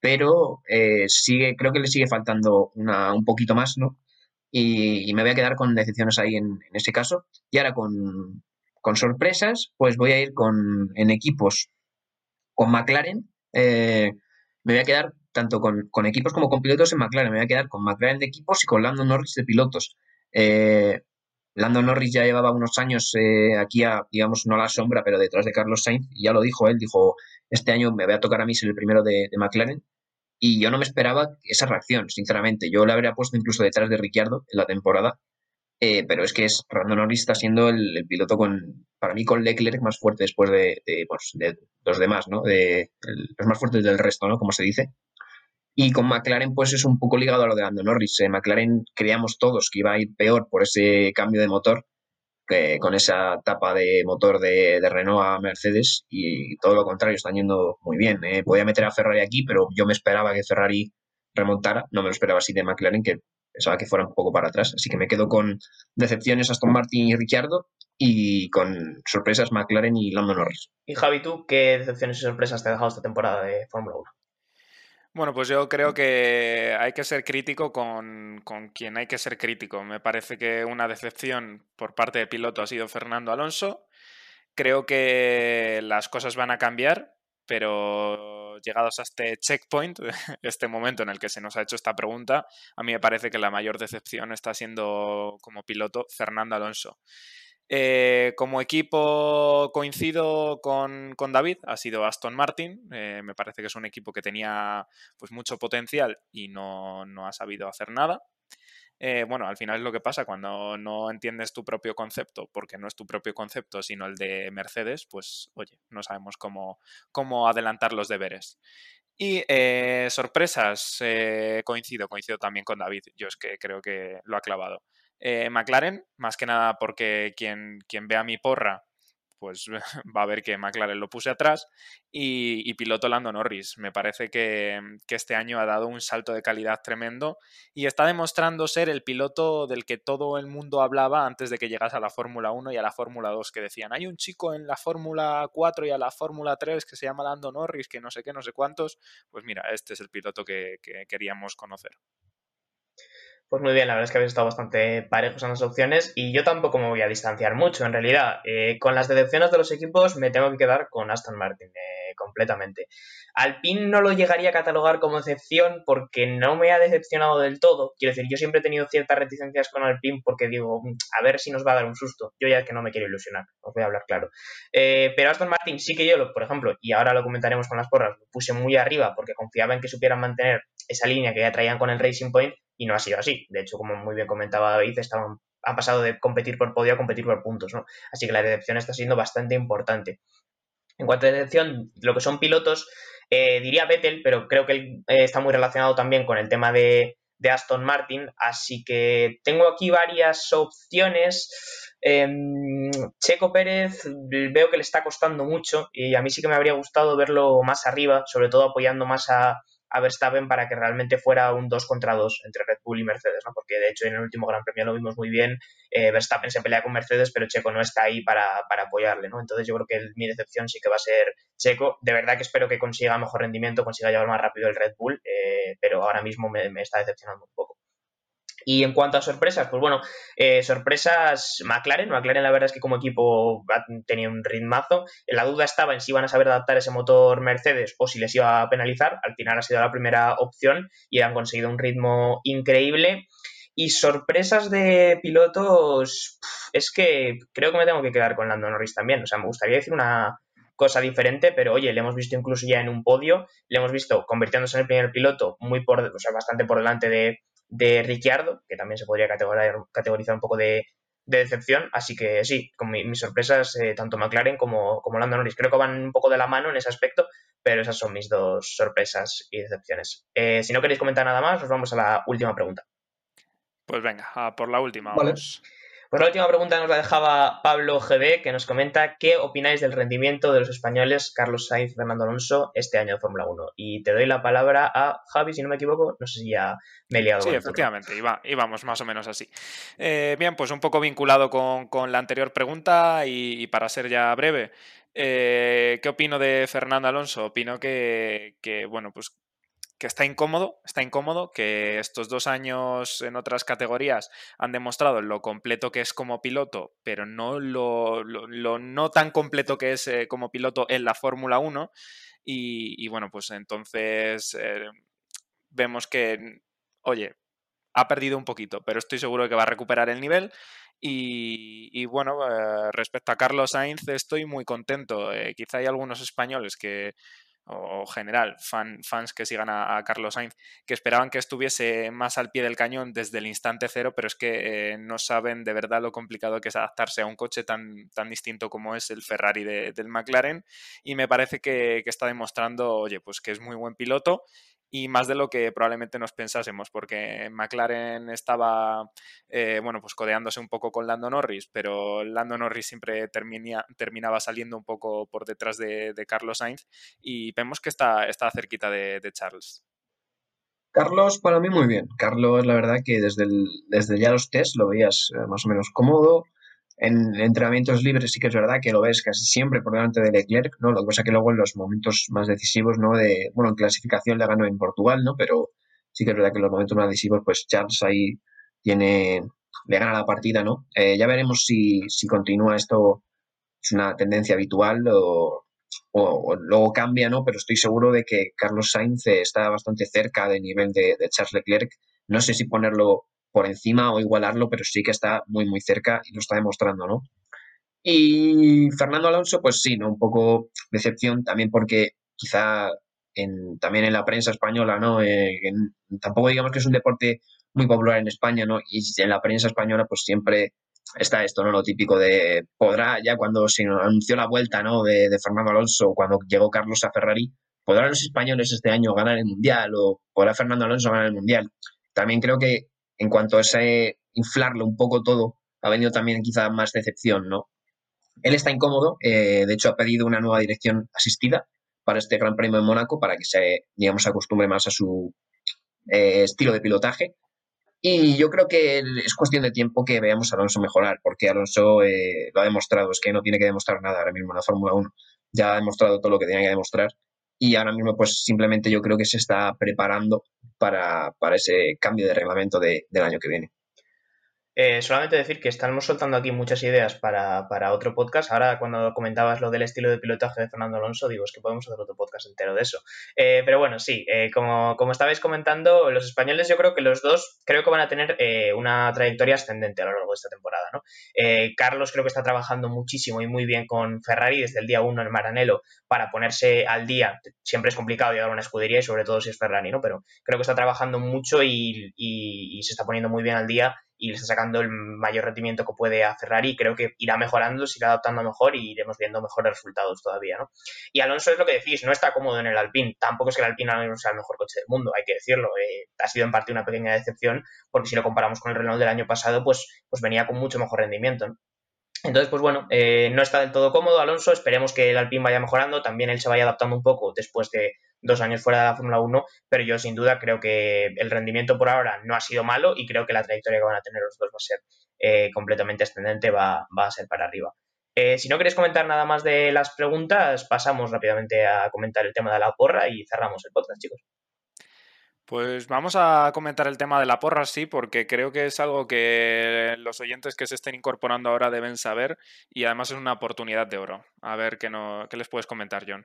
Pero eh, sigue, creo que le sigue faltando una, un poquito más, ¿no? Y, me voy a quedar con decepciones ahí en, ese caso. Y ahora con, con, sorpresas, pues voy a ir con en equipos con McLaren. Eh, me voy a quedar tanto con, equipos como con pilotos en McLaren. Me voy a quedar con McLaren de equipos y con Lando Norris de pilotos. Eh, Lando Norris ya llevaba unos años eh, aquí, a, digamos, no a la sombra, pero detrás de Carlos Sainz. Y ya lo dijo él, dijo, este año me voy a tocar a mí ser el primero de, McLaren. Y yo no me esperaba esa reacción, sinceramente. Yo le habría puesto incluso detrás de Ricciardo en la temporada. Eh, pero es que es, Lando Norris está siendo el, piloto con, para mí, con Leclerc más fuerte después de, pues, los demás, ¿no? De, los más fuertes del resto, ¿no? Como se dice. Y con McLaren, pues es un poco ligado a lo de Lando Norris. McLaren creíamos todos que iba a ir peor por ese cambio de motor, que con esa tapa de motor de, Renault a Mercedes, y todo lo contrario, están yendo muy bien. Eh. Podía meter a Ferrari aquí, pero yo me esperaba que Ferrari remontara, no me lo esperaba así de McLaren, que pensaba que fuera un poco para atrás. Así que me quedo con decepciones Aston Martin y Ricciardo y con sorpresas McLaren y Lando Norris. Y Javi, ¿tú qué decepciones y sorpresas te ha dejado esta temporada de Fórmula 1? Bueno, pues yo creo que hay que ser crítico con, con, quien hay que ser crítico. Me parece que una decepción por parte de piloto ha sido Fernando Alonso. Creo que las cosas van a cambiar, pero llegados a este checkpoint, este momento en el que se nos ha hecho esta pregunta, a mí me parece que la mayor decepción está siendo como piloto Fernando Alonso. Eh, como equipo coincido con, David, ha sido Aston Martin. Eh, me parece que es un equipo que tenía pues, mucho potencial y no, ha sabido hacer nada. Eh, bueno, al final es lo que pasa cuando no entiendes tu propio concepto, porque no es tu propio concepto, sino el de Mercedes, pues oye, no sabemos cómo, cómo adelantar los deberes. Y sorpresas, coincido, coincido también con David, yo es que creo que lo ha clavado. Eh, McLaren, más que nada porque quien, quien vea mi porra, pues va a ver que McLaren lo puse atrás. Y, piloto Lando Norris. Me parece que, este año ha dado un salto de calidad tremendo y está demostrando ser el piloto del que todo el mundo hablaba antes de que llegase a la Fórmula 1 y a la Fórmula 2, que decían, hay un chico en la Fórmula 4 y a la Fórmula 3 que se llama Lando Norris, que no sé qué, no sé cuántos. Pues mira, este es el piloto que queríamos conocer. Pues muy bien, la verdad es que habéis estado bastante parejos en las opciones y yo tampoco me voy a distanciar mucho, en realidad. Eh, con las decepciones de los equipos me tengo que quedar con Aston Martin eh, completamente. Alpine no lo llegaría a catalogar como decepción porque no me ha decepcionado del todo. Quiero decir, yo siempre he tenido ciertas reticencias con Alpine porque digo, mm, a ver si nos va a dar un susto. Yo ya es que no me quiero ilusionar, os voy a hablar claro. Eh, pero Aston Martin sí que yo, por ejemplo, y ahora lo comentaremos con las porras, lo puse muy arriba porque confiaba en que supieran mantener esa línea que ya traían con el Racing Point y no ha sido así. De hecho, como muy bien comentaba David, estaban, han pasado de competir por podio a competir por puntos, ¿no? Así que la decepción está siendo bastante importante. En cuanto a decepción, lo que son pilotos, eh, diría Vettel, pero creo que él eh, está muy relacionado también con el tema de, Aston Martin, así que tengo aquí varias opciones. Em, Checo Pérez veo que le está costando mucho y a mí sí que me habría gustado verlo más arriba, sobre todo apoyando más a, a Verstappen para que realmente fuera un 2 contra 2 entre Red Bull y Mercedes, ¿no? porque de hecho en el último Gran Premio lo vimos muy bien, eh, Verstappen se pelea con Mercedes, pero Checo no está ahí para, apoyarle, ¿no? entonces yo creo que mi decepción sí que va a ser Checo, de verdad que espero que consiga mejor rendimiento, consiga llevar más rápido el Red Bull, eh, pero ahora mismo me, está decepcionando un poco. Y en cuanto a sorpresas, pues bueno, eh, sorpresas McLaren. McLaren la verdad es que como equipo ha tenido un ritmazo. La duda estaba en si iban a saber adaptar ese motor Mercedes o si les iba a penalizar. Al final ha sido la primera opción y han conseguido un ritmo increíble. Y sorpresas de pilotos, es que creo que me tengo que quedar con Lando Norris también. O sea, me gustaría decir una cosa diferente, pero oye, le hemos visto incluso ya en un podio, le hemos visto convirtiéndose en el primer piloto muy por, o sea, bastante por delante de, de Ricciardo, que también se podría categorizar, un poco de, decepción. Así que sí, con mis sorpresas, eh, tanto McLaren como, como Lando Norris, creo que van un poco de la mano en ese aspecto, pero esas son mis dos sorpresas y decepciones. Eh, si no queréis comentar nada más, nos vamos a la última pregunta. Pues venga, por la última. Vamos. Pues la última pregunta nos la dejaba Pablo GB, que nos comenta qué opináis del rendimiento de los españoles Carlos Sainz, Fernando Alonso este año de Fórmula 1. Y te doy la palabra a Javi, si no me equivoco, no sé si ya me he liado. Sí, efectivamente, iba, íbamos más o menos así. Eh, bien, pues un poco vinculado con, la anterior pregunta y, para ser ya breve. Eh, ¿Qué opino de Fernando Alonso? Opino que, que, bueno, pues que está incómodo, está incómodo, que estos dos años en otras categorías han demostrado lo completo que es como piloto, pero no lo, no tan completo que es eh, como piloto en la Fórmula 1. Y, bueno, pues entonces eh, vemos que, oye, ha perdido un poquito, pero estoy seguro de que va a recuperar el nivel. Y, bueno, eh, respecto a Carlos Sainz, estoy muy contento. quizá hay algunos españoles que o general, fans que sigan a, Carlos Sainz, que esperaban que estuviese más al pie del cañón desde el instante cero, pero es que eh, no saben de verdad lo complicado que es adaptarse a un coche tan, tan distinto como es el Ferrari del McLaren. Y me parece que, que está demostrando, oye, pues que es muy buen piloto y más de lo que probablemente nos pensásemos, porque McLaren estaba, eh, bueno, pues codeándose un poco con Lando Norris, pero Lando Norris siempre terminaba saliendo un poco por detrás de, Carlos Sainz y vemos que está, está cerquita de, Charles. Carlos, para mí muy bien. Carlos, la verdad que desde, desde ya los test lo veías eh, más o menos cómodo, en entrenamientos libres sí que es verdad que lo ves casi siempre por delante de Leclerc, ¿no? Lo que pasa que luego en los momentos más decisivos, ¿no? De, bueno, en clasificación le ganó en Portugal, ¿no? Pero sí que es verdad que en los momentos más decisivos, pues Charles ahí tiene, le gana la partida, ¿no? Eh, ya veremos si, si continúa esto, es una tendencia habitual o, o, luego cambia, ¿no? Pero estoy seguro de que Carlos Sainz está bastante cerca del nivel de, de Charles Leclerc. No sé si ponerlo por encima o igualarlo, pero sí que está muy, muy cerca y lo está demostrando, ¿no? Y Fernando Alonso, pues sí, ¿no? Un poco decepción también porque quizá también en la prensa española, ¿no? Eh, tampoco digamos que es un deporte muy popular en España, ¿no? Y en la prensa española, pues siempre está esto, ¿no? Lo típico de, podrá, ya cuando se anunció la vuelta, ¿no? De, de Fernando Alonso, cuando llegó Carlos a Ferrari, ¿podrán los españoles este año ganar el Mundial o podrá Fernando Alonso ganar el Mundial? También creo que en cuanto a ese inflarlo un poco todo, ha venido también quizá más decepción, ¿no? Él está incómodo, eh, de hecho ha pedido una nueva dirección asistida para este Gran Premio de Mónaco para que se, digamos, acostumbre más a su eh, estilo de pilotaje. Y yo creo que es cuestión de tiempo que veamos a Alonso mejorar, porque Alonso eh, lo ha demostrado, es que no tiene que demostrar nada ahora mismo en la Fórmula 1. Ya ha demostrado todo lo que tenía que demostrar y ahora mismo pues simplemente yo creo que se está preparando para, ese cambio de reglamento del año que viene. Eh, solamente decir que estamos soltando aquí muchas ideas para, otro podcast. Ahora, cuando comentabas lo del estilo de pilotaje de Fernando Alonso, digo, es que podemos hacer otro podcast entero de eso. Eh, pero bueno, sí, eh, como, como estabais comentando, los españoles yo creo que los dos creo que van a tener una trayectoria ascendente a lo largo de esta temporada. ¿no? Carlos creo que está trabajando muchísimo y muy bien con Ferrari desde el día uno en Maranello para ponerse al día. Siempre es complicado llegar a una escudería y sobre todo si es Ferrari, ¿no? Pero creo que está trabajando mucho y se está poniendo muy bien al día y le está sacando el mayor rendimiento que puede a Ferrari. Creo que irá mejorando, se irá adaptando mejor y iremos viendo mejores resultados todavía, ¿no? Y Alonso es lo que decís, no está cómodo en el Alpine. Tampoco es que el Alpine ahora sea el mejor coche del mundo, hay que decirlo. Eh, ha sido en parte una pequeña decepción, porque si lo comparamos con el Renault del año pasado, pues, pues venía con mucho mejor rendimiento. Entonces, pues bueno, eh, no está del todo cómodo Alonso, esperemos que el Alpine vaya mejorando, también él se vaya adaptando un poco después de dos años fuera de la Fórmula 1, pero yo sin duda creo que el rendimiento por ahora no ha sido malo y creo que la trayectoria que van a tener los dos va a ser eh, completamente ascendente, va, a ser para arriba. Eh, si no queréis comentar nada más de las preguntas, pasamos rápidamente a comentar el tema de la porra y cerramos el podcast, chicos. Pues vamos a comentar el tema de la porra, sí, porque creo que es algo que los oyentes que se estén incorporando ahora deben saber y además es una oportunidad de oro. A ver qué, no, qué les puedes comentar, John.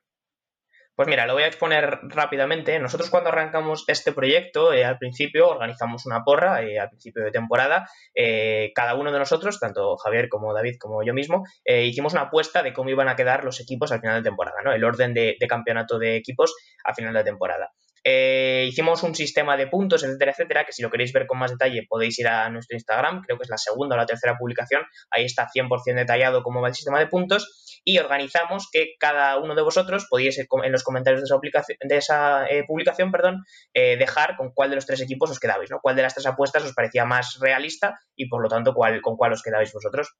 Pues mira, lo voy a exponer rápidamente. Nosotros cuando arrancamos este proyecto, eh, al principio organizamos una porra, eh, al principio de temporada, eh, cada uno de nosotros, tanto Javier como David como yo mismo, hicimos una apuesta de cómo iban a quedar los equipos al final de temporada, ¿no? El orden de, de campeonato de equipos al final de temporada. Eh, hicimos un sistema de puntos, etcétera, etcétera, que si lo queréis ver con más detalle podéis ir a nuestro Instagram, creo que es la segunda o la tercera publicación, ahí está 100% detallado cómo va el sistema de puntos y organizamos que cada uno de vosotros podíais en los comentarios de esa, de esa eh, publicación perdón, eh, dejar con cuál de los tres equipos os quedabais, ¿no? cuál de las tres apuestas os parecía más realista y por lo tanto cuál, con cuál os quedabais vosotros.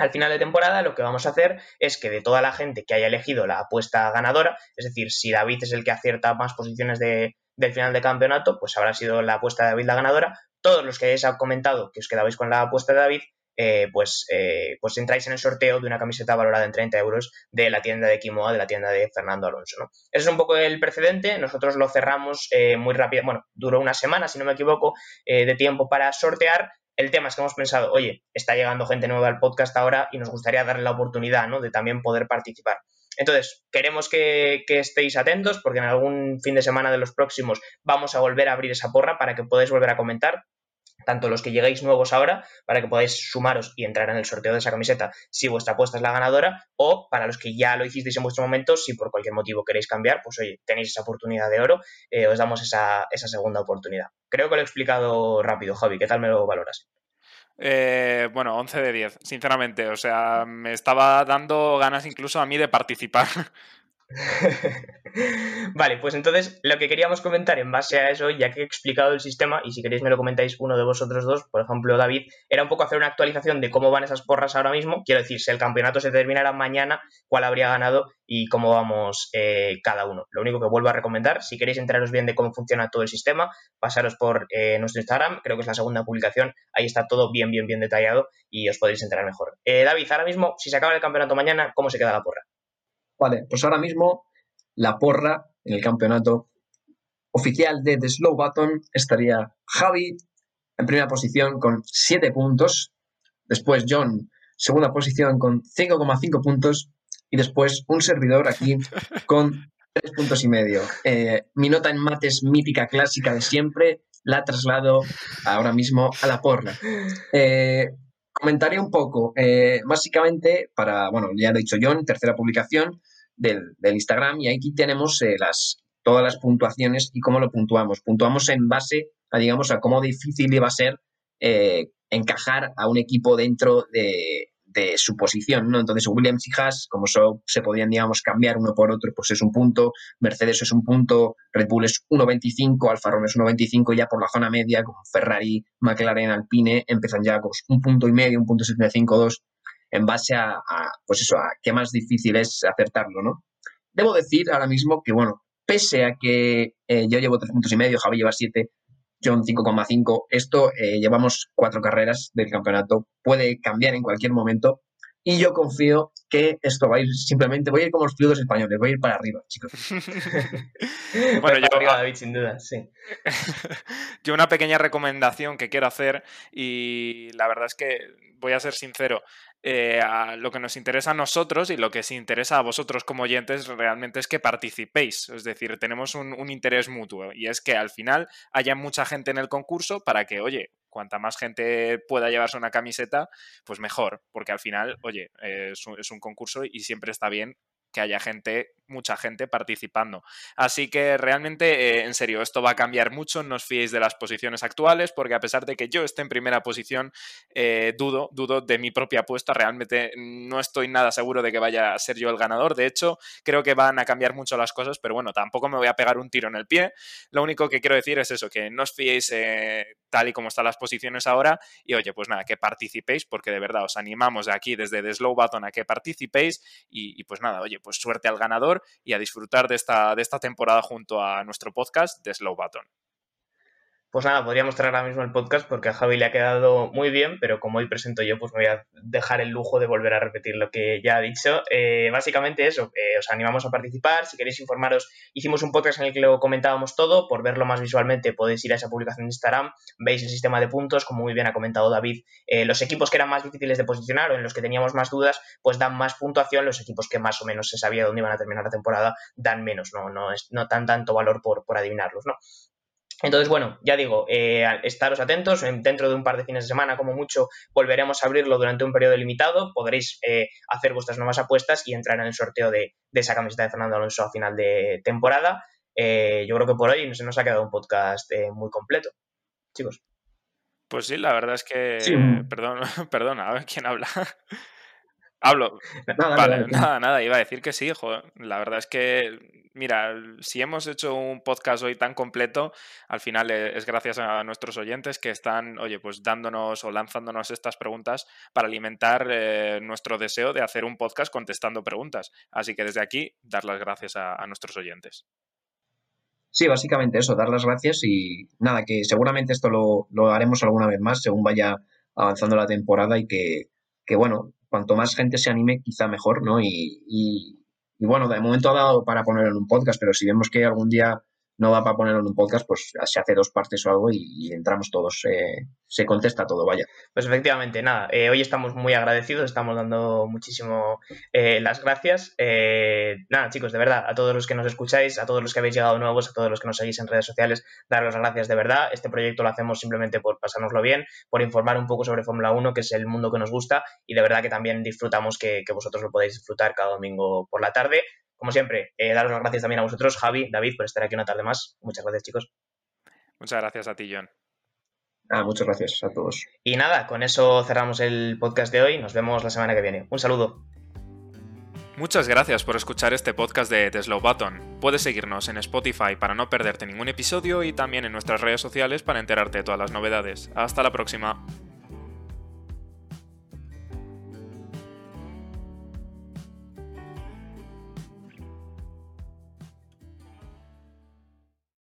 Al final de temporada lo que vamos a hacer es que de toda la gente que haya elegido la apuesta ganadora, es decir, si David es el que acierta más posiciones de, del final de campeonato, pues habrá sido la apuesta de David la ganadora. Todos los que hayáis comentado que os quedabais con la apuesta de David, eh, pues, eh, pues entráis en el sorteo de una camiseta valorada en 30 euros de la tienda de Kimoa, de la tienda de Fernando Alonso. Ese es un poco el precedente. Nosotros lo cerramos eh, muy rápido. Bueno, duró una semana, si no me equivoco, de tiempo para sortear el tema es que hemos pensado, oye, está llegando gente nueva al podcast ahora y nos gustaría darle la oportunidad ¿no? de también poder participar. Entonces, queremos que, estéis atentos porque en algún fin de semana de los próximos vamos a volver a abrir esa porra para que podáis volver a comentar tanto los que lleguéis nuevos ahora, para que podáis sumaros y entrar en el sorteo de esa camiseta si vuestra apuesta es la ganadora, o para los que ya lo hicisteis en vuestro momento, si por cualquier motivo queréis cambiar, pues oye, tenéis esa oportunidad de oro, eh, os damos esa, esa segunda oportunidad. Creo que lo he explicado rápido, Javi. ¿Qué tal me lo valoras? Eh, bueno, 11 de 10, sinceramente. O sea, me estaba dando ganas incluso a mí de participar. vale, pues entonces lo que queríamos comentar en base a eso, ya que he explicado el sistema, y si queréis me lo comentáis uno de vosotros dos, por ejemplo David, era un poco hacer una actualización de cómo van esas porras ahora mismo. Quiero decir, si el campeonato se terminara mañana, cuál habría ganado y cómo vamos eh, cada uno. Lo único que vuelvo a recomendar, si queréis enteraros bien de cómo funciona todo el sistema, pasaros por eh, nuestro Instagram, creo que es la segunda publicación, ahí está todo bien, bien, bien detallado y os podréis enterar mejor. Eh, David, ahora mismo, si se acaba el campeonato mañana, ¿cómo se queda la porra? Vale, pues ahora mismo la porra en el campeonato oficial de The Slow Button estaría Javi en primera posición con 7 puntos, después John segunda posición con 5,5 puntos y después un servidor aquí con 3 puntos y medio. Eh, mi nota en mates mítica clásica de siempre la traslado ahora mismo a la porra. Eh, comentaré un poco, eh, básicamente, para, bueno, ya lo he dicho John, tercera publicación, del, Instagram y aquí tenemos eh, las, todas las puntuaciones y cómo lo puntuamos. Puntuamos en base a, digamos, a cómo difícil iba a ser eh, encajar a un equipo dentro de, su posición, ¿no? Entonces, Williams y Haas, como se podían, digamos, cambiar uno por otro, pues es un punto, Mercedes es un punto, Red Bull es 1.25, Alfa Romeo es 1.25, ya por la zona media, como Ferrari, McLaren, Alpine, empiezan ya con un punto y medio, un punto 75.2, en base a, pues eso, a qué más difícil es acertarlo, ¿no? Debo decir ahora mismo que, bueno, pese a que eh, yo llevo tres puntos y medio, Javi lleva siete, John 5,5, esto eh, llevamos cuatro carreras del campeonato, puede cambiar en cualquier momento y yo confío que esto va a ir simplemente, voy a ir como los pilotos españoles, voy a ir para arriba, chicos. bueno, yo, arriba, David, sin duda, sí. yo una pequeña recomendación que quiero hacer y la verdad es que voy a ser sincero, eh, lo que nos interesa a nosotros y lo que se interesa a vosotros como oyentes realmente es que participéis. Es decir, tenemos un, interés mutuo y es que al final haya mucha gente en el concurso para que, oye, cuanta más gente pueda llevarse una camiseta, pues mejor, porque al final, oye, es un concurso y siempre está bien que haya gente, mucha gente participando. Así que realmente, eh, en serio, esto va a cambiar mucho, no os fiéis de las posiciones actuales, porque a pesar de que yo esté en primera posición, eh, dudo, dudo de mi propia apuesta, realmente no estoy nada seguro de que vaya a ser yo el ganador, de hecho, creo que van a cambiar mucho las cosas, pero bueno, tampoco me voy a pegar un tiro en el pie, lo único que quiero decir es eso, que no os fiéis eh, tal y como están las posiciones ahora, y oye, pues nada, que participéis, porque de verdad os animamos de aquí desde The Slow Button a que participéis, y, y pues nada, oye, pues suerte al ganador y a disfrutar de esta, de esta temporada junto a nuestro podcast de Slow Button. Pues nada, podríamos traer ahora mismo el podcast porque a Javi le ha quedado muy bien, pero como hoy presento yo, pues me voy a dejar el lujo de volver a repetir lo que ya ha dicho. Eh, básicamente eso, eh, os animamos a participar. Si queréis informaros, hicimos un podcast en el que lo comentábamos todo. Por verlo más visualmente, podéis ir a esa publicación de Instagram. Veis el sistema de puntos, como muy bien ha comentado David. Eh, los equipos que eran más difíciles de posicionar o en los que teníamos más dudas, pues dan más puntuación. Los equipos que más o menos se sabía dónde iban a terminar la temporada dan menos, no, no, no tan tanto valor por, por adivinarlos, ¿no? Entonces, bueno, ya digo, eh, estaros atentos, dentro de un par de fines de semana, como mucho, volveremos a abrirlo durante un periodo limitado, podréis eh, hacer vuestras nuevas apuestas y entrar en el sorteo de, esa camiseta de Fernando Alonso a final de temporada. Eh, yo creo que por hoy se nos ha quedado un podcast muy completo, chicos. Pues sí, la verdad es que... Perdón, perdona, a ver quién habla. Hablo. Nada, vale, nada, nada, iba a decir que sí, joder. La verdad es que, mira, si hemos hecho un podcast hoy tan completo, al final e, es gracias a nuestros oyentes que están, oye, pues dándonos o lanzándonos estas preguntas para alimentar eh, nuestro deseo de hacer un podcast contestando preguntas. Así que desde aquí, dar las gracias a, nuestros oyentes. Sí, básicamente eso, dar las gracias y nada, que seguramente esto lo, lo haremos alguna vez más según vaya avanzando la temporada y que, que bueno, cuanto más gente se anime, quizá mejor, ¿no? Y, y, y, bueno, de momento ha dado para ponerlo en un podcast, pero si vemos que algún día no va para ponerlo en un podcast, pues se hace dos partes o algo y, entramos todos, eh, se contesta todo, vaya. Pues efectivamente, nada, eh, hoy estamos muy agradecidos, estamos dando muchísimo eh, las gracias. nada, chicos, de verdad, a todos los que nos escucháis, a todos los que habéis llegado nuevos, a todos los que nos seguís en redes sociales, daros las gracias de verdad. Este proyecto lo hacemos simplemente por pasárnoslo bien, por informar un poco sobre Fórmula 1, que es el mundo que nos gusta, y de verdad que también disfrutamos que, que vosotros lo podáis disfrutar cada domingo por la tarde como siempre, eh, daros las gracias también a vosotros, Javi, David, por estar aquí una tarde más. Muchas gracias, chicos. Muchas gracias a ti, John. Ah, muchas gracias a todos. Y nada, con eso cerramos el podcast de hoy. Nos vemos la semana que viene. Un saludo. Muchas gracias por escuchar este podcast de The Slow Button. Puedes seguirnos en Spotify para no perderte ningún episodio y también en nuestras redes sociales para enterarte de todas las novedades. Hasta la próxima.